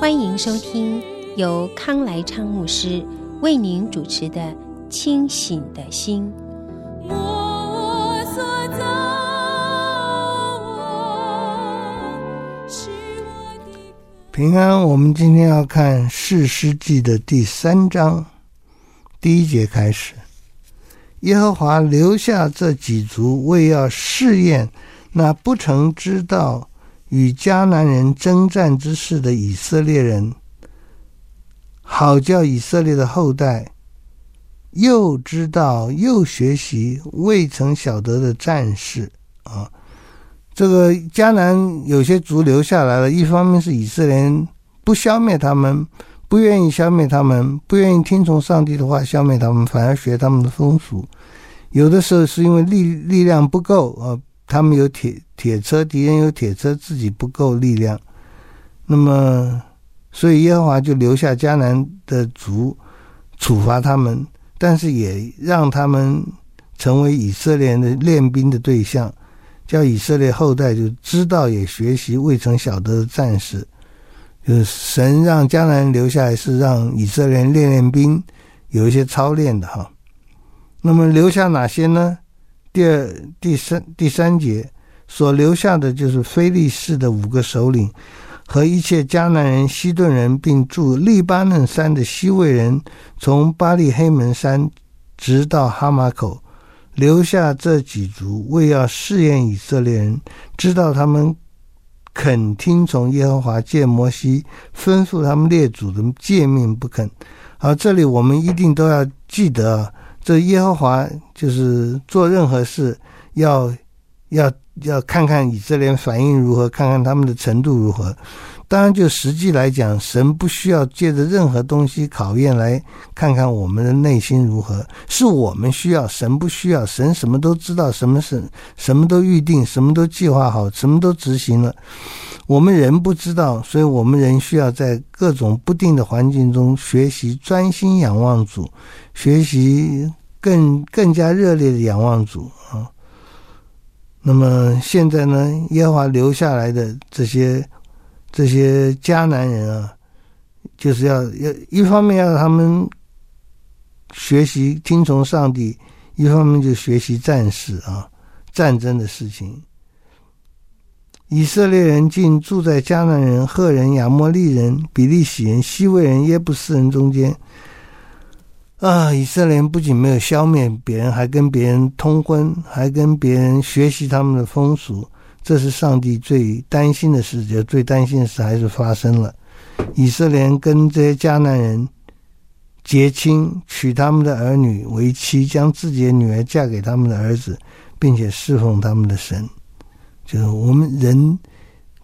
欢迎收听由康来昌牧师为您主持的《清醒的心》。平安，我们今天要看《士师记》的第三章第一节开始。耶和华留下这几族，为要试验那不曾知道与迦南人征战之事的以色列人，好叫以色列的后代又知道又学习未曾晓得的战事啊。这个迦南有些族留下来了，一方面是以色列人不消灭他们。不愿意消灭他们，不愿意听从上帝的话消灭他们，反而学他们的风俗。有的时候是因为力力量不够啊，他们有铁铁车，敌人有铁车，自己不够力量。那么，所以耶和华就留下迦南的族，处罚他们，但是也让他们成为以色列的练兵的对象，叫以色列后代就知道也学习未曾晓得的战士。就是神让迦南留下来，是让以色列练练兵，有一些操练的哈。那么留下哪些呢？第二、第三、第三节所留下的就是非利士的五个首领和一切迦南人、西顿人，并住利巴嫩山的西魏人，从巴力黑门山直到哈马口，留下这几族，为要试验以色列人，知道他们。肯听从耶和华借摩西吩咐他们列祖的诫命不肯。好，这里我们一定都要记得，这耶和华就是做任何事要要要看看以色列反应如何，看看他们的程度如何。当然，就实际来讲，神不需要借着任何东西考验来看看我们的内心如何，是我们需要，神不需要。神什么都知道，什么是什么都预定，什么都计划好，什么都执行了。我们人不知道，所以我们人需要在各种不定的环境中学习专心仰望主，学习更更加热烈的仰望主啊。那么现在呢，耶和华留下来的这些。这些迦南人啊，就是要要一方面要他们学习听从上帝，一方面就学习战事啊，战争的事情。以色列人竟住在迦南人、赫人、亚摩利人、比利洗人、西魏人、耶布斯人中间。啊！以色列人不仅没有消灭别人，还跟别人通婚，还跟别人学习他们的风俗。这是上帝最担心的事，就最担心的事还是发生了。以色列跟这些迦南人结亲，娶他们的儿女为妻，将自己的女儿嫁给他们的儿子，并且侍奉他们的神。就是我们人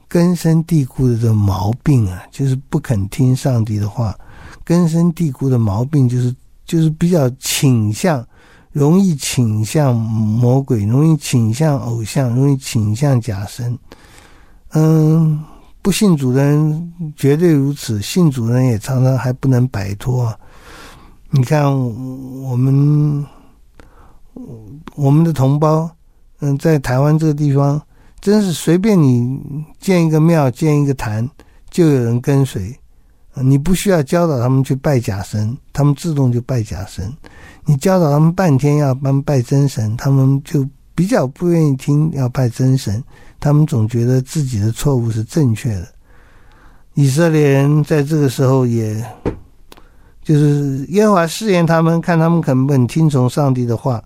根深蒂固的这个毛病啊，就是不肯听上帝的话。根深蒂固的毛病就是就是比较倾向。容易倾向魔鬼，容易倾向偶像，容易倾向假神。嗯，不信主的人绝对如此，信主的人也常常还不能摆脱。你看，我们我们的同胞，嗯，在台湾这个地方，真是随便你建一个庙，建一个坛，就有人跟随。你不需要教导他们去拜假神，他们自动就拜假神。你教导他们半天要帮拜真神，他们就比较不愿意听要拜真神。他们总觉得自己的错误是正确的。以色列人在这个时候也，就是耶和华试验他们，看他们肯不肯听从上帝的话。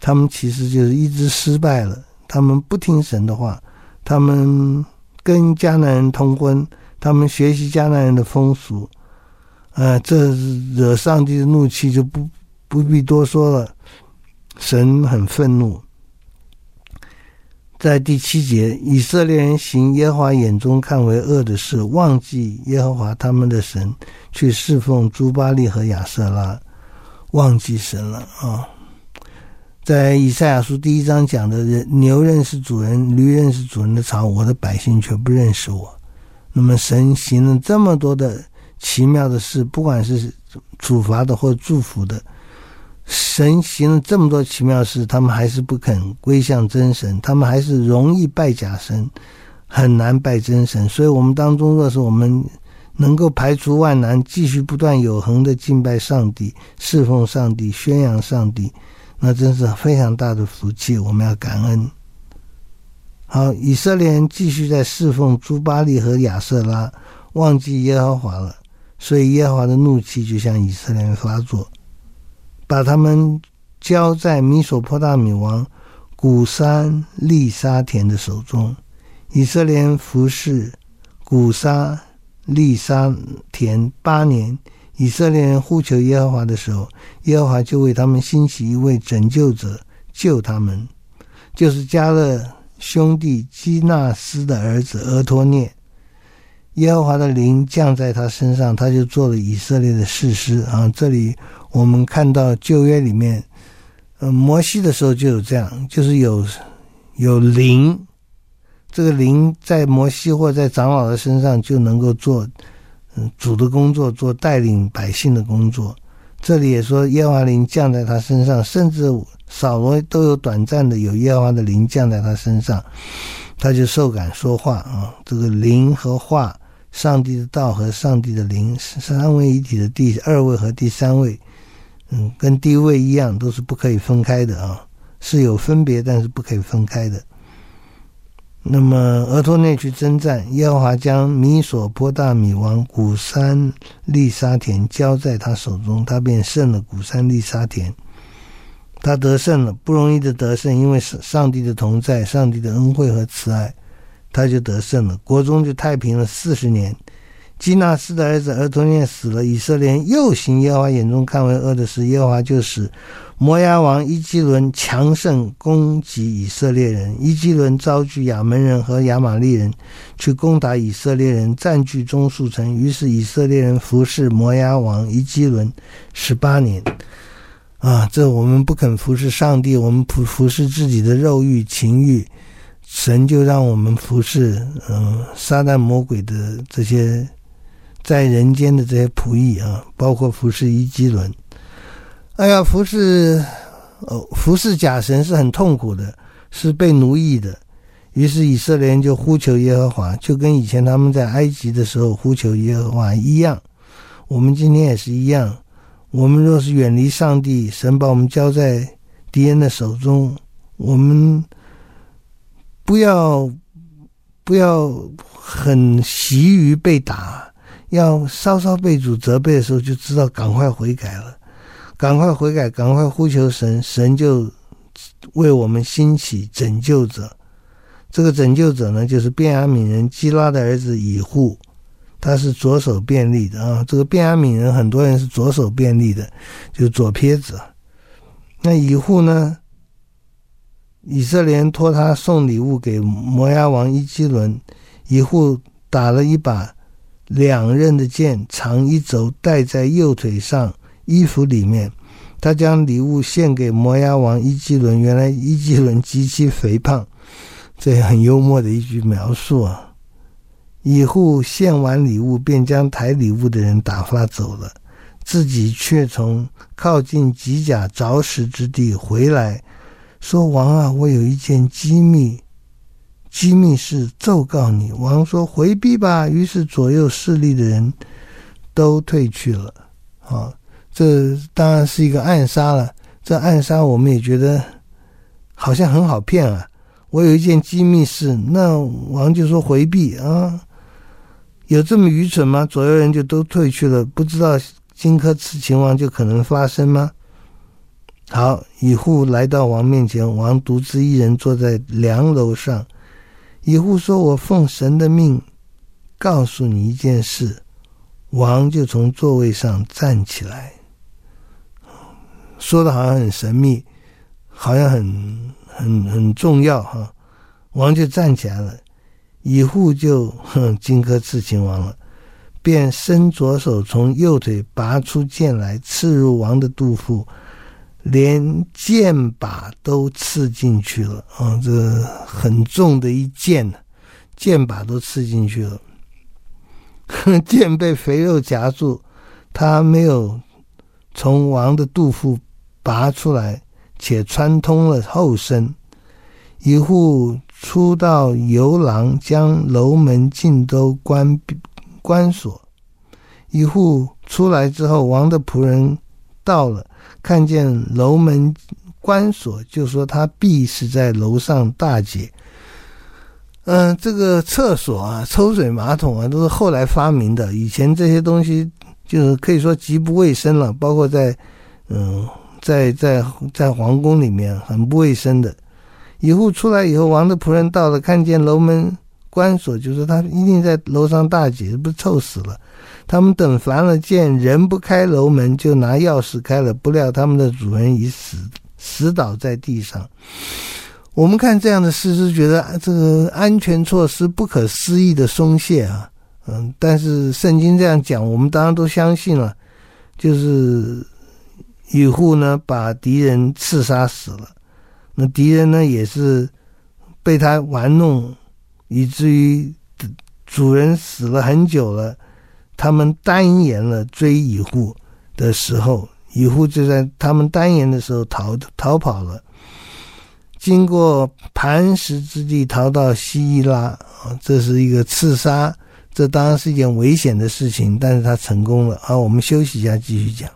他们其实就是一直失败了。他们不听神的话，他们跟迦南人通婚。他们学习迦南人的风俗，呃，这惹上帝的怒气就不不必多说了。神很愤怒。在第七节，以色列人行耶和华眼中看为恶的事，忘记耶和华他们的神，去侍奉朱巴利和亚瑟拉，忘记神了啊！在以赛亚书第一章讲的，人牛认识主人，驴认识主人的槽，我的百姓却不认识我。那么神行了这么多的奇妙的事，不管是处罚的或祝福的。神行了这么多奇妙事，他们还是不肯归向真神，他们还是容易拜假神，很难拜真神。所以，我们当中若是我们能够排除万难，继续不断有恒的敬拜上帝、侍奉上帝、宣扬上帝，那真是非常大的福气。我们要感恩。好，以色列人继续在侍奉朱巴利和亚瑟拉，忘记耶和华了，所以耶和华的怒气就向以色列人发作。把他们交在米索波大米王古珊利沙田的手中。以色列人服侍古沙利沙田八年。以色列人呼求耶和华的时候，耶和华就为他们兴起一位拯救者，救他们，就是迦勒兄弟基纳斯的儿子俄托涅。耶和华的灵降在他身上，他就做了以色列的士师啊！这里我们看到旧约里面，呃，摩西的时候就有这样，就是有有灵，这个灵在摩西或在长老的身上就能够做嗯主的工作，做带领百姓的工作。这里也说耶和华灵降在他身上，甚至扫罗都有短暂的有耶和华的灵降在他身上，他就受感说话啊！这个灵和话。上帝的道和上帝的灵三位一体的第二位和第三位，嗯，跟第一位一样，都是不可以分开的啊，是有分别，但是不可以分开的。那么，俄托内去征战，耶和华将米索波大米王古山利沙田交在他手中，他便胜了古山利沙田，他得胜了，不容易的得胜，因为上帝的同在，上帝的恩惠和慈爱。他就得胜了，国中就太平了四十年。基纳斯的儿子俄托聂死了，以色列又行耶和华眼中看为恶的事，耶和华就使摩押王伊基伦强盛攻击以色列人。伊基伦招聚亚扪人和亚玛力人去攻打以色列人，占据中数城。于是以色列人服侍摩押王伊基伦十八年。啊，这我们不肯服侍上帝，我们服服侍自己的肉欲情欲。神就让我们服侍，嗯，撒旦魔鬼的这些在人间的这些仆役啊，包括服侍伊基伦。哎呀，服侍，哦，服侍假神是很痛苦的，是被奴役的。于是以色列人就呼求耶和华，就跟以前他们在埃及的时候呼求耶和华一样。我们今天也是一样。我们若是远离上帝，神把我们交在敌人的手中，我们。不要，不要很习于被打，要稍稍被主责备的时候，就知道赶快悔改了，赶快悔改，赶快呼求神，神就为我们兴起拯救者。这个拯救者呢，就是便雅悯人基拉的儿子以户，他是左手便利的啊。这个便雅悯人很多人是左手便利的，就是左撇子。那以户呢？以色列人托他送礼物给摩押王伊基伦，以户打了一把两刃的剑，长一轴，戴在右腿上衣服里面。他将礼物献给摩押王伊基伦。原来伊基伦极其肥胖，这很幽默的一句描述啊。以户献完礼物，便将抬礼物的人打发走了，自己却从靠近吉甲凿石之地回来。说王啊，我有一件机密，机密事奏告你。王说回避吧。于是左右势力的人都退去了。啊，这当然是一个暗杀了。这暗杀我们也觉得好像很好骗啊。我有一件机密事，那王就说回避啊。有这么愚蠢吗？左右人就都退去了，不知道荆轲刺秦王就可能发生吗？好，以户来到王面前，王独自一人坐在梁楼上。以户说：“我奉神的命，告诉你一件事。”王就从座位上站起来，说的好像很神秘，好像很很很重要哈。王就站起来了，以户就哼荆轲刺秦王了，便伸左手从右腿拔出剑来，刺入王的肚腹，连剑把都刺进去了啊！这很重的一剑呢，剑把都刺进去了。剑被肥肉夹住，他没有从王的肚腹拔出来，且穿通了后身。一户出到游廊，将楼门尽都关关锁。一户出来之后，王的仆人到了，看见楼门关锁，就说他必是在楼上大解。嗯，这个厕所啊，抽水马桶啊，都是后来发明的。以前这些东西就是可以说极不卫生了，包括在嗯，在在在皇宫里面很不卫生的。以后出来以后，王的仆人到了，看见楼门关锁，就说他一定在楼上大解，不臭死了。他们等烦了，见人不开楼门，就拿钥匙开了，不料他们的主人已死，死倒在地上。我们看这样的事，是觉得这个安全措施不可思议的松懈啊，嗯，但是圣经这样讲，我们当然都相信了。就是以户呢，把敌人刺杀死了，那敌人呢，也是被他玩弄，以至于主人死了很久了，他们单言了追乙户的时候，乙户就在他们单言的时候逃逃跑了。经过磐石之地，逃到西伊拉啊，这是一个刺杀，这当然是一件危险的事情，但是他成功了。好，我们休息一下，继续讲。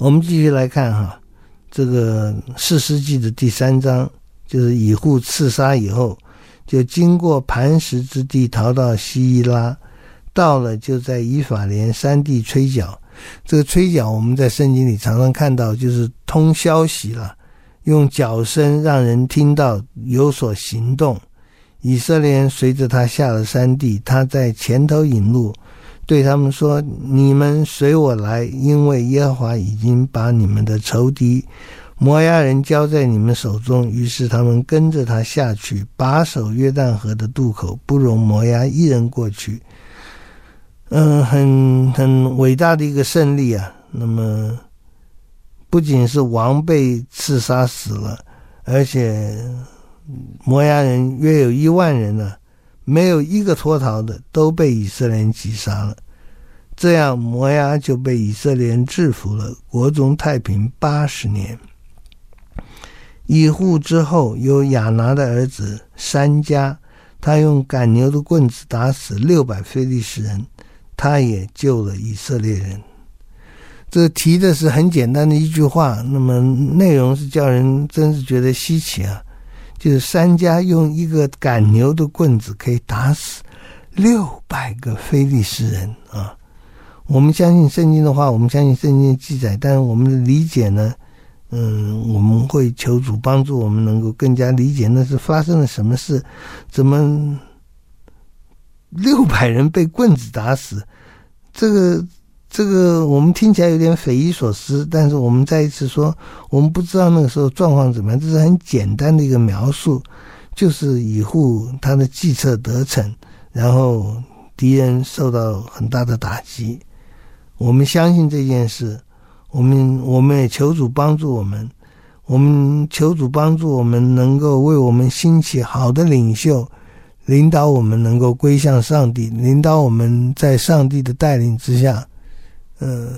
我们继续来看哈，这个四世纪的第三章，就是以户刺杀以后，就经过磐石之地，逃到西伊拉，到了就在以法莲山地吹角。这个吹角，我们在圣经里常常看到，就是通消息了，用角声让人听到有所行动。以色列人随着他下了山地，他在前头引路。对他们说：“你们随我来，因为耶和华已经把你们的仇敌摩押人交在你们手中。”于是他们跟着他下去，把守约旦河的渡口，不容摩押一人过去。嗯，很很伟大的一个胜利啊！那么不仅是王被刺杀死了，而且摩押人约有一万人呢、没有一个脱逃的，都被以色列人击杀了。这样，摩押就被以色列人制服了，国中太平八十年。以户之后有亚拿的儿子山加，他用赶牛的棍子打死六百非利士人，他也救了以色列人。这提的是很简单的一句话，那么内容是叫人真是觉得稀奇啊。就是三家用一个赶牛的棍子可以打死六百个非利士人啊！我们相信圣经的话，我们相信圣经的记载，但是我们的理解呢，嗯，我们会求主帮助我们能够更加理解那是发生了什么事，怎么六百人被棍子打死，这个。这个我们听起来有点匪夷所思，但是我们再一次说，我们不知道那个时候状况怎么样。这是很简单的一个描述，就是以户他的计策得逞，然后敌人受到很大的打击。我们相信这件事，我们我们也求主帮助我们，我们求主帮助我们能够为我们兴起好的领袖，领导我们能够归向上帝，领导我们在上帝的带领之下。呃，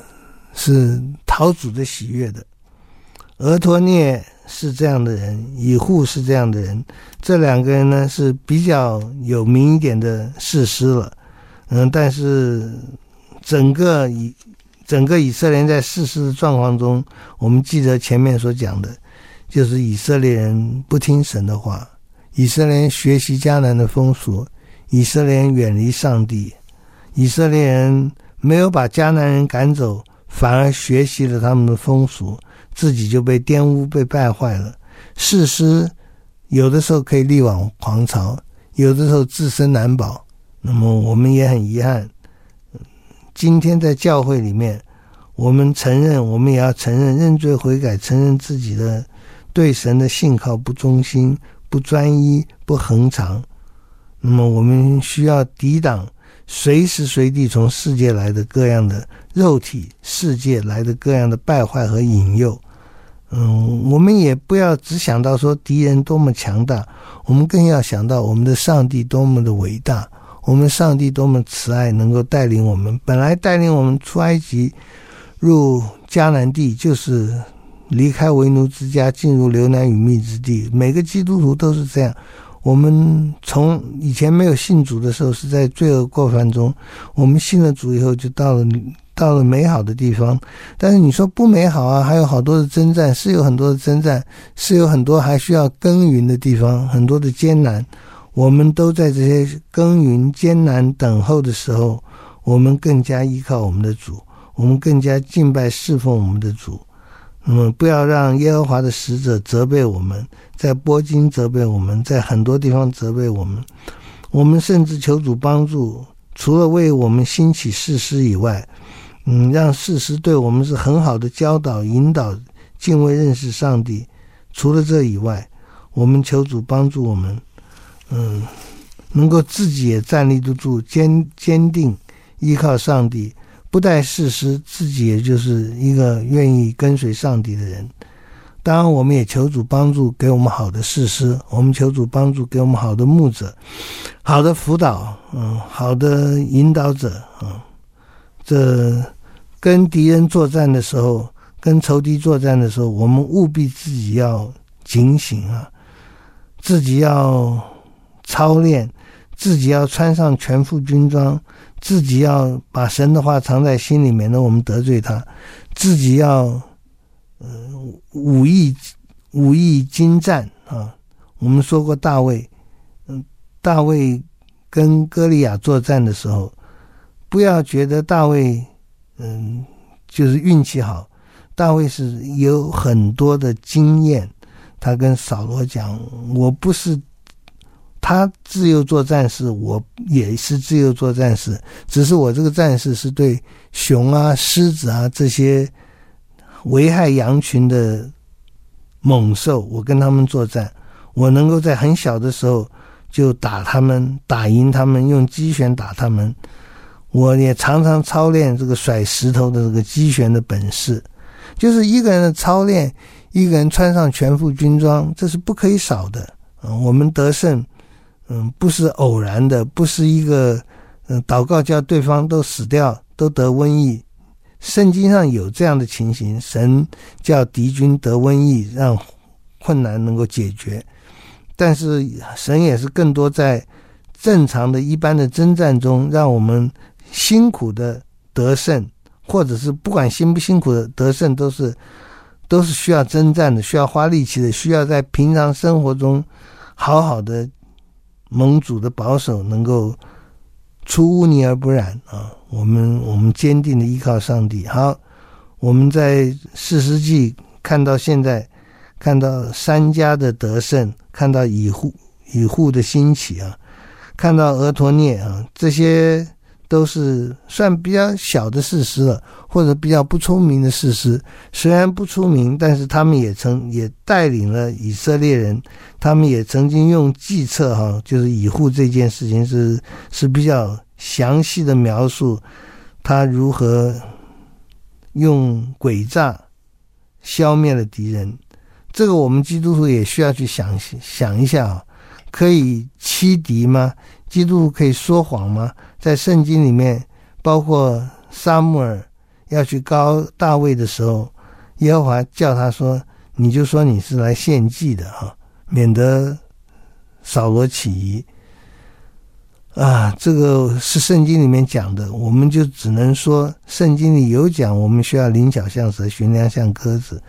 是讨主的喜悦的。俄托涅是这样的人，以户是这样的人，这两个人呢是比较有名一点的士师了。嗯，但是整个以整个以色列在士师的状况中，我们记得前面所讲的，就是以色列人不听神的话，以色列人学习迦南的风俗，以色列人远离上帝，以色列人。没有把迦南人赶走，反而学习了他们的风俗，自己就被玷污、被败坏了。士师有的时候可以力挽狂潮，有的时候自身难保。那么我们也很遗憾，今天在教会里面，我们承认，我们也要承认认罪悔改，承认自己的对神的信靠不忠心、不专一、不恒常。那么我们需要抵挡。随时随地从世界来的各样的肉体世界来的各样的败坏和引诱，嗯，我们也不要只想到说敌人多么强大，我们更要想到我们的上帝多么的伟大，我们上帝多么慈爱，能够带领我们。本来带领我们出埃及入迦南地，就是离开为奴之家，进入流奶与蜜之地。每个基督徒都是这样。我们从以前没有信主的时候，是在罪恶过犯中；我们信了主以后，就到了到了美好的地方。但是你说不美好啊，还有好多的征战，是有很多的征战，是有很多还需要耕耘的地方，很多的艰难。我们都在这些耕耘、艰难、等候的时候，我们更加依靠我们的主，我们更加敬拜侍奉我们的主。那么，不要让耶和华的使者责备我们，在波金责备我们，在很多地方责备我们。我们甚至求主帮助，除了为我们兴起士师以外，嗯，让士师对我们是很好的教导、引导、敬畏、认识上帝。除了这以外，我们求主帮助我们，嗯，能够自己也站立得住，坚坚定依靠上帝。不带士师，自己也就是一个愿意跟随上帝的人。当然，我们也求主帮助，给我们好的士师。我们求主帮助，给我们好的牧者，好的辅导，嗯，好的引导者，嗯。这跟敌人作战的时候，跟仇敌作战的时候，我们务必自己要警醒啊，自己要操练，自己要穿上全副军装。自己要把神的话藏在心里面，那我们得罪他；自己要嗯武艺武艺精湛啊。我们说过大卫，嗯，大卫跟歌利亚作战的时候，不要觉得大卫嗯就是运气好，大卫是有很多的经验。他跟扫罗讲：“我不是。”他自幼做战士，我也是自由做战士，只是我这个战士是对熊啊、狮子啊这些危害羊群的猛兽，我跟他们作战，我能够在很小的时候就打他们，打赢他们，用击拳打他们。我也常常操练这个甩石头的这个击拳的本事，就是一个人的操练，一个人穿上全副军装，这是不可以少的。嗯，我们得胜。嗯，不是偶然的，不是一个嗯祷告叫对方都死掉，都得瘟疫。圣经上有这样的情形，神叫敌军得瘟疫，让困难能够解决。但是神也是更多在正常的一般的征战中，让我们辛苦的得胜，或者是不管辛不辛苦的得胜，都是都是需要征战的，需要花力气的，需要在平常生活中好好的。盟主的保守能够出污泥而不染啊！我们我们坚定的依靠上帝。好，我们在四世纪看到现在，看到三家的得胜，看到以户以户的兴起啊，看到俄陀涅啊这些。都是算比较小的事实了，或者比较不出名的事实。虽然不出名，但是他们也曾也带领了以色列人。他们也曾经用计策，哈，就是以护这件事情是是比较详细的描述，他如何用诡诈消灭了敌人。这个我们基督徒也需要去想想一下啊，可以欺敌吗？基督徒可以说谎吗？在圣经里面，包括撒母耳要去高大卫的时候，耶和华叫他说：“你就说你是来献祭的哈，免得扫罗起疑。”啊，这个是圣经里面讲的，我们就只能说圣经里有讲，我们需要灵巧像蛇，寻良像鸽子。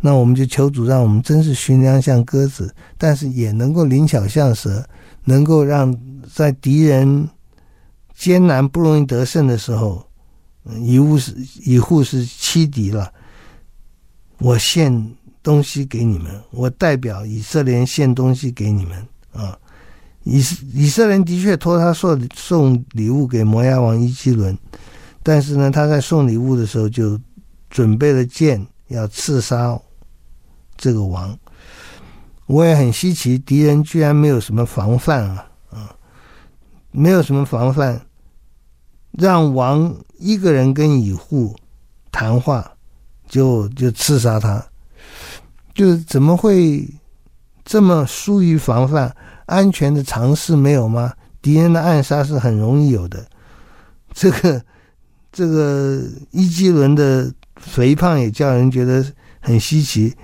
那我们就求主让我们真是寻良像鸽子，但是也能够灵巧像蛇，能够让在敌人。艰难不容易得胜的时候，以物是以户是欺敌了。我献东西给你们，我代表以色列献东西给你们啊！以以色列的确托他送送礼物给摩押王伊基伦，但是呢，他在送礼物的时候就准备了剑要刺杀这个王。我也很稀奇，敌人居然没有什么防范啊！没有什么防范。让王一个人跟乙户谈话，就就刺杀他，就是怎么会这么疏于防范？安全的尝试没有吗？敌人的暗杀是很容易有的。这个这个伊基伦的肥胖也叫人觉得很稀奇，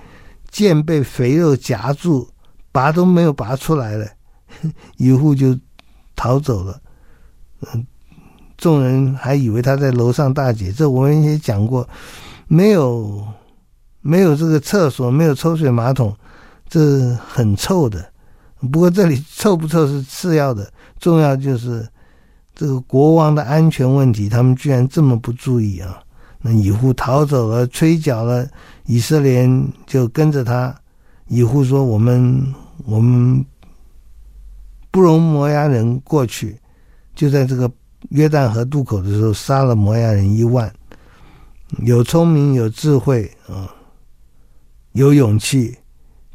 剑被肥肉夹住，拔都没有拔出来了，以户就逃走了。嗯。众人还以为他在楼上大解，这我们也讲过，没有没有这个厕所，没有抽水马桶，这很臭的。不过这里臭不臭是次要的，重要就是这个国王的安全问题，他们居然这么不注意啊！那以户逃走了，吹角了，以色列就跟着他。以户说：“我们我们不容摩押人过去。”就在这个。约旦河渡口的时候，杀了摩押人一万，有聪明，有智慧啊，有勇气，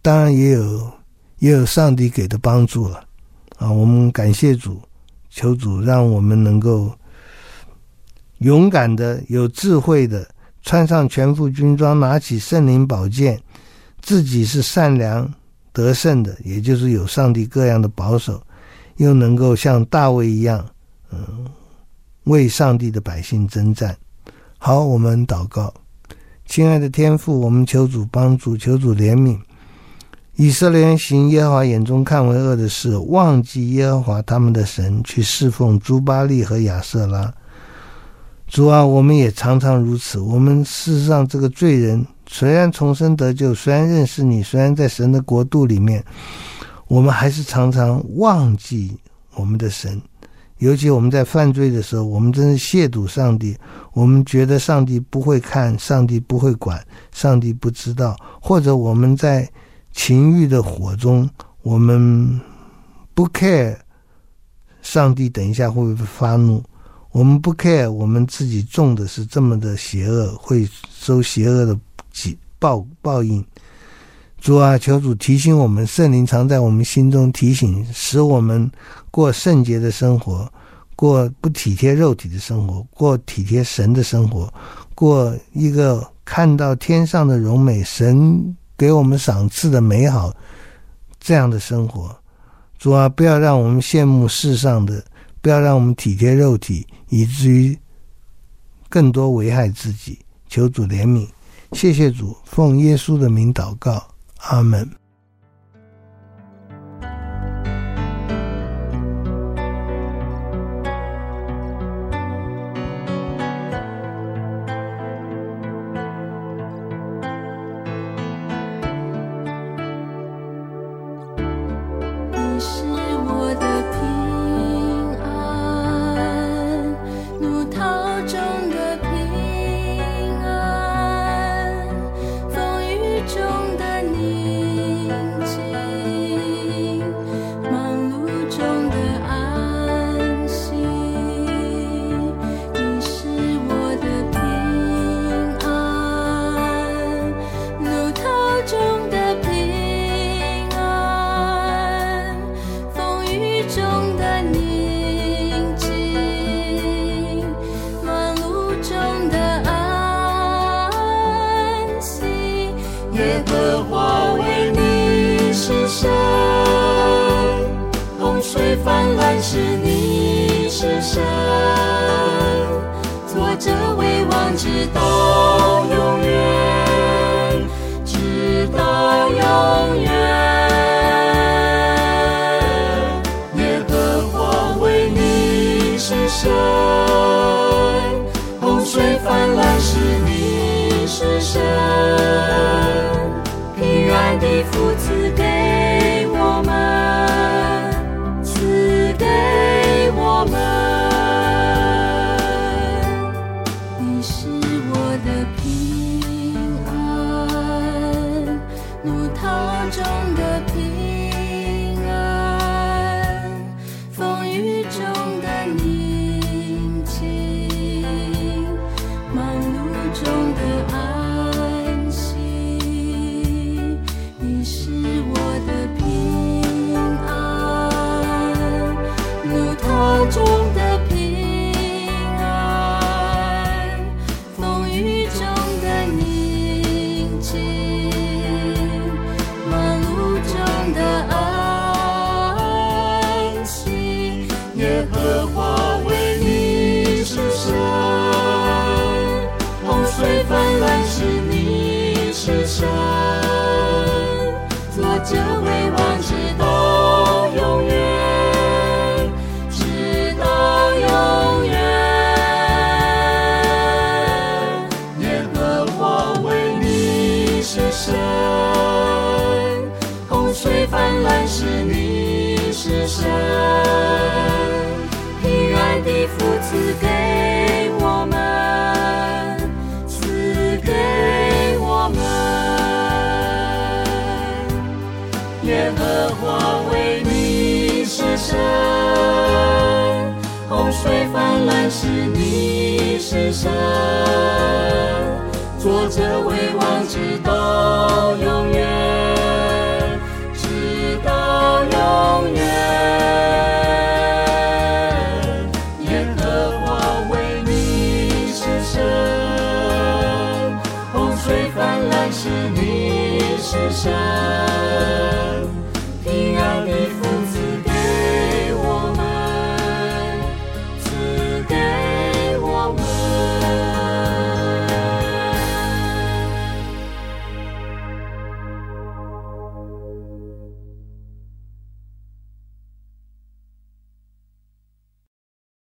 当然也有也有上帝给的帮助了啊！我们感谢主，求主让我们能够勇敢的、有智慧的，穿上全副军装，拿起圣灵宝剑，自己是善良得胜的，也就是有上帝各样的保守，又能够像大卫一样，嗯。为上帝的百姓征战。好，我们祷告，亲爱的天父，我们求主帮助，求主怜悯。以色列行耶和华眼中看为恶的事，忘记耶和华他们的神，去侍奉朱巴利和亚瑟拉。主啊，我们也常常如此。我们事实上这个罪人，虽然重生得救，虽然认识你，虽然在神的国度里面，我们还是常常忘记我们的神。尤其我们在犯罪的时候，我们真是亵渎上帝。我们觉得上帝不会看，上帝不会管，上帝不知道，或者我们在情欲的火中，我们不 care 上帝等一下会不会发怒，我们不 care 我们自己种的是这么的邪恶，会受邪恶的报报应。主啊，求主提醒我们，圣灵常在我们心中提醒，使我们过圣洁的生活，过不体贴肉体的生活，过体贴神的生活，过一个看到天上的荣美，神给我们赏赐的美好这样的生活。主啊，不要让我们羡慕世上的，不要让我们体贴肉体，以至于更多危害自己。求主怜悯，谢谢主，奉耶稣的名祷告。Amen. 水泛滥时，你是神，作这为王，直到永远，直到永远。耶和华为你是神，洪水泛滥时，你是神，平安的福子。是你是神，做着为王直到永远直到永远耶和华为你是神，洪水泛滥时你是神。